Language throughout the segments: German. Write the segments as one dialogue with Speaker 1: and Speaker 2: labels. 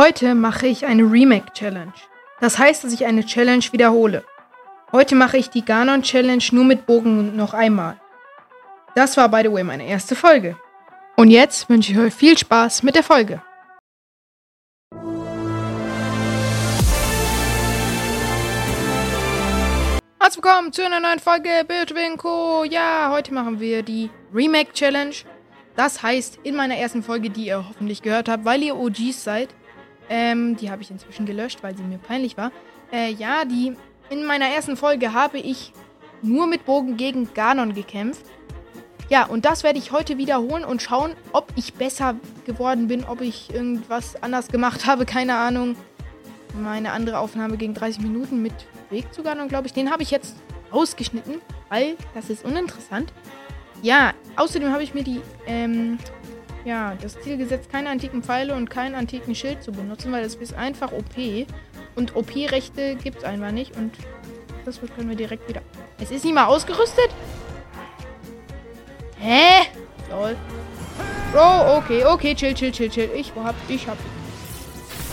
Speaker 1: Heute mache ich eine Remake-Challenge. Das heißt, dass ich eine Challenge wiederhole. Heute mache ich die Ganon-Challenge nur mit Bogen noch einmal. Das war, by the way, meine erste Folge. Und jetzt wünsche ich euch viel Spaß mit der Folge. Herzlich willkommen zu einer neuen Folge Bildwinko. Ja, heute machen wir die Remake Challenge. Das heißt, in meiner ersten Folge, die ihr hoffentlich gehört habt, weil ihr OGs seid, ähm, die habe ich inzwischen gelöscht, weil sie mir peinlich war. Äh, ja, die in meiner ersten Folge habe ich nur mit Bogen gegen Ganon gekämpft. Ja, und das werde ich heute wiederholen und schauen, ob ich besser geworden bin, ob ich irgendwas anders gemacht habe, keine Ahnung. Meine andere Aufnahme ging 30 Minuten mit Weg zu Ganon, glaube ich. Den habe ich jetzt ausgeschnitten, weil das ist uninteressant. Ja, außerdem habe ich mir die, ähm, ja, das Ziel gesetzt, keine antiken Pfeile und keinen antiken Schild zu benutzen, weil das ist einfach OP. Und OP-Rechte gibt es einfach nicht. Und das können wir direkt wieder. Es ist nicht mal ausgerüstet? Hä? Lol. Bro, okay, okay, chill, chill, chill, chill. Ich hab, ich hab.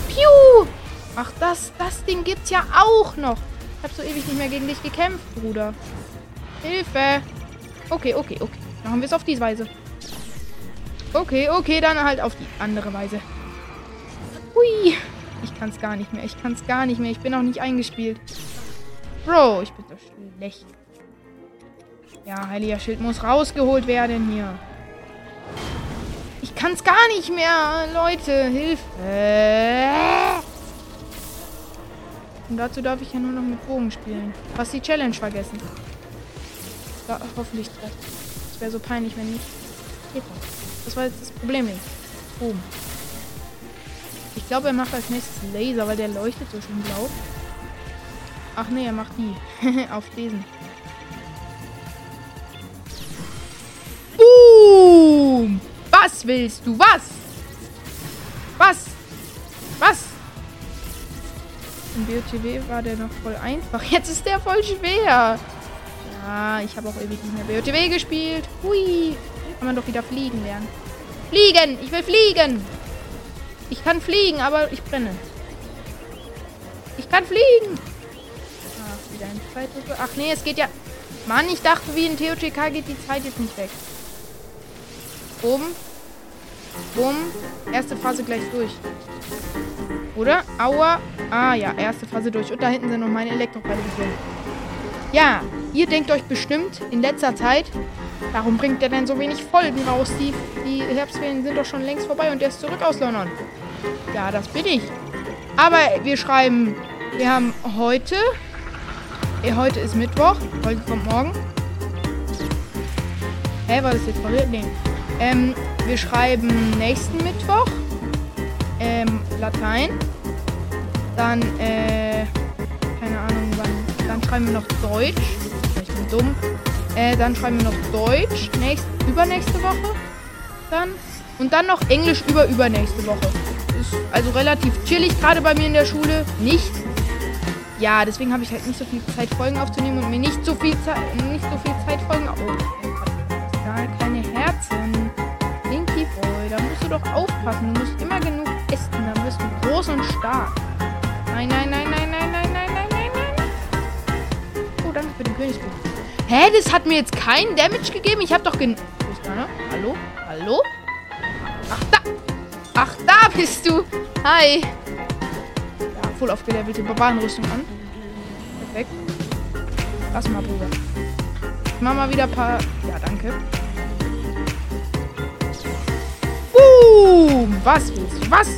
Speaker 1: Piu! Ach, das, das Ding gibt's ja auch noch. Ich hab so ewig nicht mehr gegen dich gekämpft, Bruder. Hilfe! Okay, okay, okay. Machen wir es auf diese Weise. Okay, okay, dann halt auf die andere Weise. Hui. Ich kann es gar nicht mehr. Ich kann es gar nicht mehr. Ich bin auch nicht eingespielt. Bro, ich bin so schlecht. Ja, heiliger Schild muss rausgeholt werden hier. Ich kann es gar nicht mehr. Leute, Hilfe. Und dazu darf ich ja nur noch mit Bogen spielen. Was die Challenge vergessen. Ja, hoffentlich. Das wäre so peinlich, wenn nicht. Das war jetzt das Problem. Boom. Ich glaube, er macht als nächstes Laser, weil der leuchtet so schön blau. Ach nee, er macht die. Auf diesen. Boom! Was willst du? Was? Was? Was? Im BOTW war der noch voll einfach. Jetzt ist der voll schwer. Ja, ich habe auch ewig nicht mehr BOTW gespielt. Hui. Kann man doch wieder fliegen lernen. Fliegen! Ich will fliegen! Ich kann fliegen, aber ich brenne. Ich kann fliegen! Ach, wieder ein Zeitlupe. Ach nee, es geht ja... Mann, ich dachte, wie in TOTK geht die Zeit jetzt nicht weg. Oben. Bumm. Erste Phase gleich durch. Oder? Aua. Ah ja, erste Phase durch. Und da hinten sind noch meine Elektrofeile Ja, ihr denkt euch bestimmt in letzter Zeit, Warum bringt er denn so wenig Folgen raus? Die, die Herbstferien sind doch schon längst vorbei und der ist zurück aus London. Ja, das bin ich. Aber wir schreiben, wir haben heute, äh, heute ist Mittwoch, heute kommt morgen. Hä, war das jetzt verwirrt? Nee. Ähm, wir schreiben nächsten Mittwoch, ähm, Latein. Dann, äh, keine Ahnung wann. Dann schreiben wir noch Deutsch. Ich bin dumm. Äh, dann schreiben wir noch Deutsch. Nächst, übernächste Woche. Dann. Und dann noch Englisch über übernächste Woche. Ist also relativ chillig, gerade bei mir in der Schule. Nicht. Ja, deswegen habe ich halt nicht so viel Zeit, Folgen aufzunehmen und mir nicht so viel Zeit, nicht so viel Zeit, Folgen. Oh, da keine Herzen. Linky Boy, da musst du doch aufpassen. Du musst immer genug essen, dann wirst du groß und stark. Nein, nein, nein, nein, nein, nein, nein, nein, nein, nein. Oh, danke für den Königsbuch. Hä, das hat mir jetzt keinen Damage gegeben? Ich habe doch gen... Wo ist deiner? Hallo? Hallo? Ach, da! Ach, da bist du! Hi! Ja, voll aufgelevelte Barbarenrüstung an. Perfekt. Lass mal, Bruder. Ich mach mal wieder ein paar... Ja, danke. Boom! Was willst du? Was?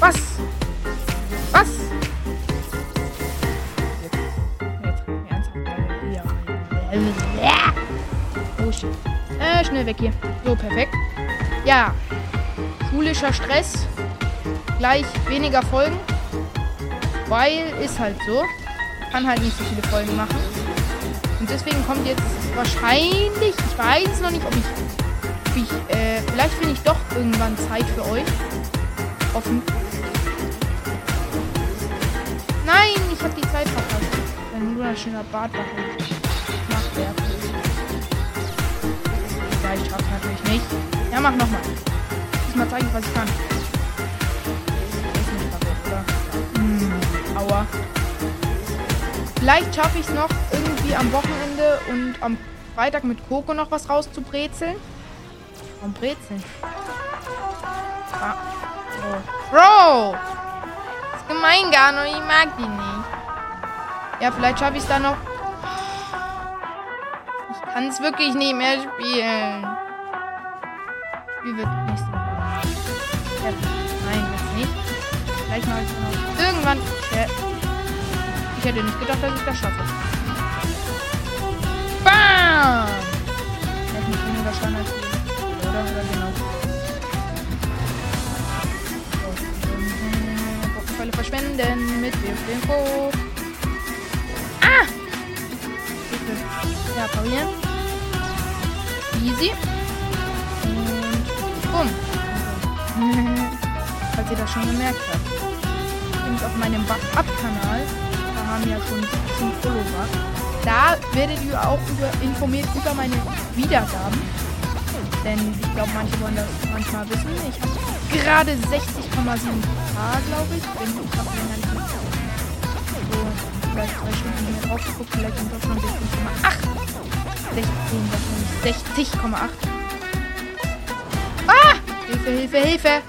Speaker 1: Was? Was? Äh, schnell weg hier. So, perfekt. Ja. Schulischer Stress. Gleich weniger Folgen. Weil ist halt so. Kann halt nicht so viele Folgen machen. Und deswegen kommt jetzt wahrscheinlich, ich weiß noch nicht, ob ich, ob ich äh, vielleicht finde ich doch irgendwann Zeit für euch. Offen. Nein, ich habe die Zeit verpasst. Ein wunderschöner Bart Ich schaff's natürlich nicht. Ja, mach nochmal. Diesmal mal zeigen, was ich kann. Hm, aua. Vielleicht schaffe ich es noch irgendwie am Wochenende und am Freitag mit Coco noch was rauszubrezeln. Warum brezeln? Ah, oh. Bro! Das ist gemein, Gano. Ich mag die nicht. Ja, vielleicht schaffe ich es dann noch ich kann es wirklich nicht mehr spielen. Wie wird nächste Woche? Ja, nein, jetzt nicht. Vielleicht ich noch. Irgendwann. Ja. Ich hätte nicht gedacht, dass ich das schaffe. Bam! Hätte nicht weniger Schaden als die. Oder? Oder genau. Pokébälle verschwenden mit Info. Ah! Ja, parieren. Easy. Und bumm. Falls ihr das schon gemerkt habt. Übrigens auf meinem Buff-Up-Kanal, da haben ja schon 17 Follower. Da werdet ihr auch über, informiert über meine Wiedergaben. Denn ich glaube, manche wollen das manchmal wissen. Ich habe gerade 60,7 K, glaube ich. Bin ich vielleicht drei Stunden mehr drauf geguckt. Vielleicht sind das schon 16,8. 16, wahrscheinlich 60,8. Ah! Hilfe, Hilfe, Hilfe!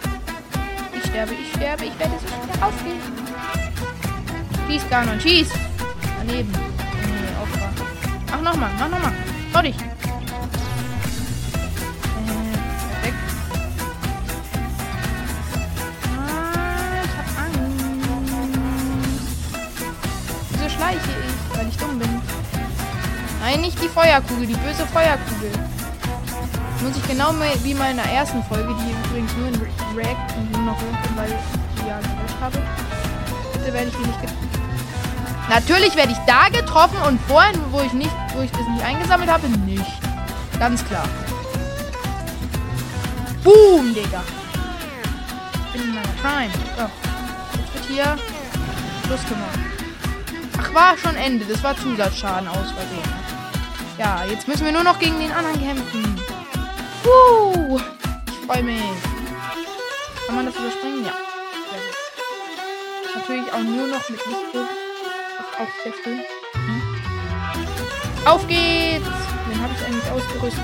Speaker 1: Ich sterbe, ich sterbe, ich werde so schnell rausgehen. Schieß, Ganon, schieß! Daneben. Nee, Opfer. Mach nochmal, mach nochmal. Schau Nein, nicht die Feuerkugel, die böse Feuerkugel. Muss ich genau wie in meiner ersten Folge, die übrigens nur in React und noch könnt, weil ich die ja gelöscht habe. Bitte werde ich nicht getroffen. Natürlich werde ich da getroffen und vorhin, wo ich nicht, wo ich das nicht eingesammelt habe, nicht. Ganz klar. Boom, Digga. Ich bin in meiner Prime. So. Jetzt wird hier Schluss gemacht. Ach, war schon Ende. Das war Zusatzschaden aus Versehen. Ja, jetzt müssen wir nur noch gegen den anderen kämpfen. Uh, ich freue mich. Kann man das überspringen? Ja. Natürlich auch nur noch mit Lichtbild. Schön. Hm. Auf geht's! Wen habe ich eigentlich ausgerüstet?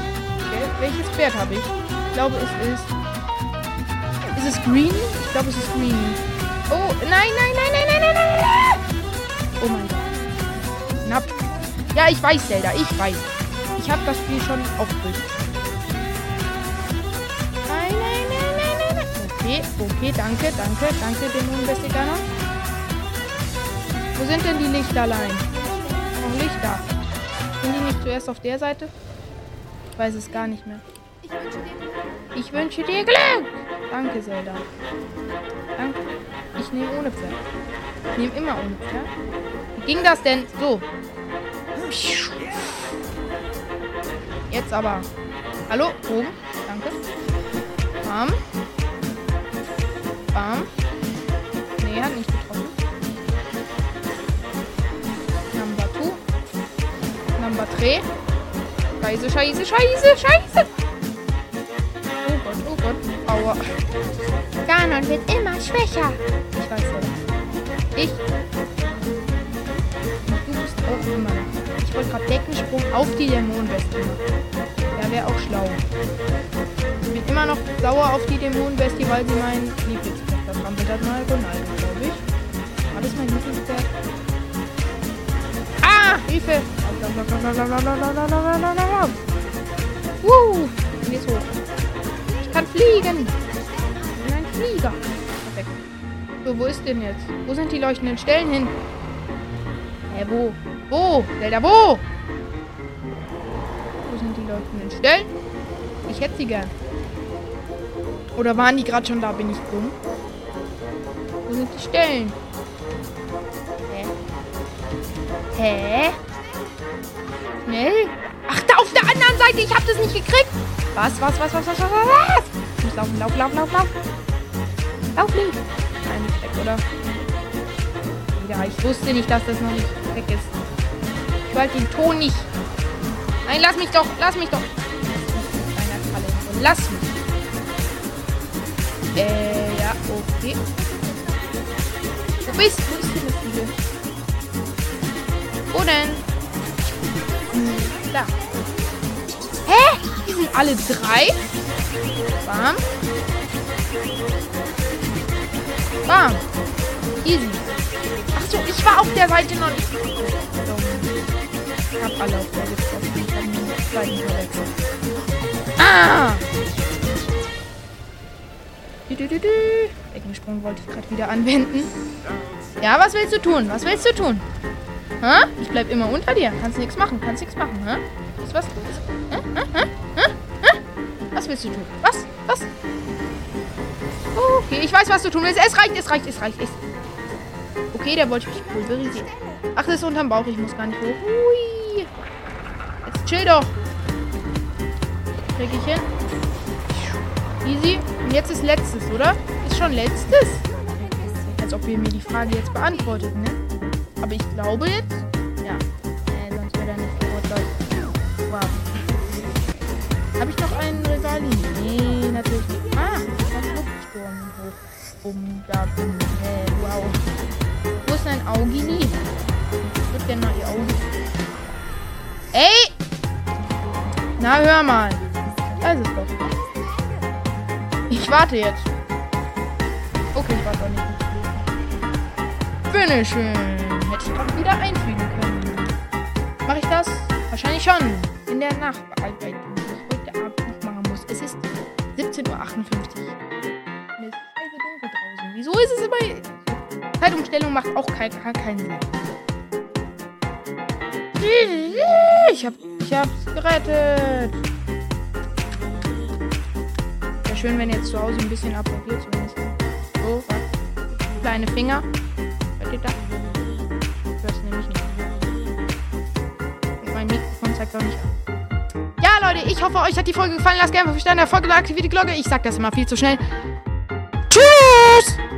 Speaker 1: Welches Pferd habe ich? Ich glaube, es ist. Ist es Green? Ich glaube, es ist Green. Oh, nein, nein, nein, nein, nein, nein, nein! Oh mein Gott. Ja, ich weiß, Zelda, ich weiß. Ich habe das Spiel schon aufgerüstet. Nein, nein, nein, nein, nein, nein. Okay, okay, danke, danke, danke, Dämonenvestiganer. Wo sind denn die Lichterlein? Noch Lichter. Sind die nicht zuerst auf der Seite? Ich weiß es gar nicht mehr. Ich wünsche dir Glück! Danke, Zelda. Danke. Ich nehme ohne Pferd. Ich nehme immer ohne Pferd. Wie ging das denn? So. Jetzt aber. Hallo, oben. Danke. Bam. Bam. Nee, hat nicht getroffen. Number two. Number three. Scheiße, scheiße, scheiße, scheiße. Oh Gott, oh Gott. Aua. Ganon wird immer schwächer. Ich weiß ja. Ich. Du bist auch immer. Ich wollte gerade Deckensprung auf die Dämonenweste machen. Ja, wäre auch schlau. Ich bin immer noch sauer auf die Dämonenweste, weil sie mein Lieblingspferd vertrampelt hat. Mal Ronaldo, glaube ich. War das mein Lieblingspferd? Ah! Hilfe! Woo! Bin jetzt hoch. Ich kann fliegen! Ich bin ein Flieger. Perfekt. So, wo ist denn jetzt? Wo sind die leuchtenden Stellen hin? Hä, wo? Wo? Zelda, wo? Wo sind die leuchtenden Stellen? Ich hätte sie gern. Oder waren die gerade schon da? Bin ich dumm? Wo sind die Stellen? Hä? Hä? Schnell? Ach, da auf der anderen Seite. Ich hab das nicht gekriegt. Was, was, was, was, was, was, was? Ich muss laufen, lauf, lauf, lauf, lauf. Lauf, Link. Nein, nicht weg, oder? Ja, ich wusste nicht, dass das noch nicht weg ist. Ich wollte den Ton nicht. Nein, lass mich doch, lass mich doch. Lass mich. Äh, ja, okay. Wo bist du? Wo ist denn das? Wo denn? Da. Hä? Die sind alle drei? Bam. Bam. Easy. Ach so, ich war auf der Seite noch nicht. Ich hab alle auf der getroffen. Ich hab nur. Ah! Du, du, du, du. Eckensprung wollte ich gerade wieder anwenden. Ja, was willst du tun? Was willst du tun? Hä? Ich bleib immer unter dir. Kannst nichts machen. Kannst nichts machen. Hä? Was? Was? Hä? Hä? Hä? Hä? Was willst du tun? Was? Was? Okay, ich weiß, was du tun willst. Es reicht, es reicht, es reicht. Es okay, der wollte mich pulverisieren. Ach, das ist unterm Bauch. Ich muss gar nicht hoch. Hui. Jetzt chill doch. Krieg ich hin. Easy. Und jetzt ist letztes, oder? Ist schon letztes? Als ob ihr mir die Frage jetzt beantwortet, ne? Aber ich glaube jetzt. Ja. Äh, sonst wäre er nicht geworden. Wow. Habe ich noch einen Rivali? Nee, natürlich nicht. Ah, das Luftsturm hoch. Um, da, um. Äh, wow. Ein Augini? Ich würde gerne mal ihr Auge. Ey! Na, hör mal. Da ist es doch. Ich warte jetzt. Okay, ich warte auch nicht. Finishing. Hätte ich doch wieder einfügen können. Mache ich das? Wahrscheinlich schon. In der Nachbearbeitung, die ich heute Abend noch machen muss. Es ist 17.58 Uhr. Zeitumstellung macht auch kein, keinen Sinn. Ich hab, ich hab's gerettet schön, wenn jetzt zu Hause ein bisschen applaudiert zumindest. So, was? Kleine Finger. Hört ihr das? Das nehme ich nicht. Und mein Mikrofon zeigt auch nicht an. Ja, Leute, ich hoffe, euch hat die Folge gefallen. Lasst gerne 5 Sterne, Folge, aktiviert die Glocke. Ich sag das immer viel zu schnell. Tschüss!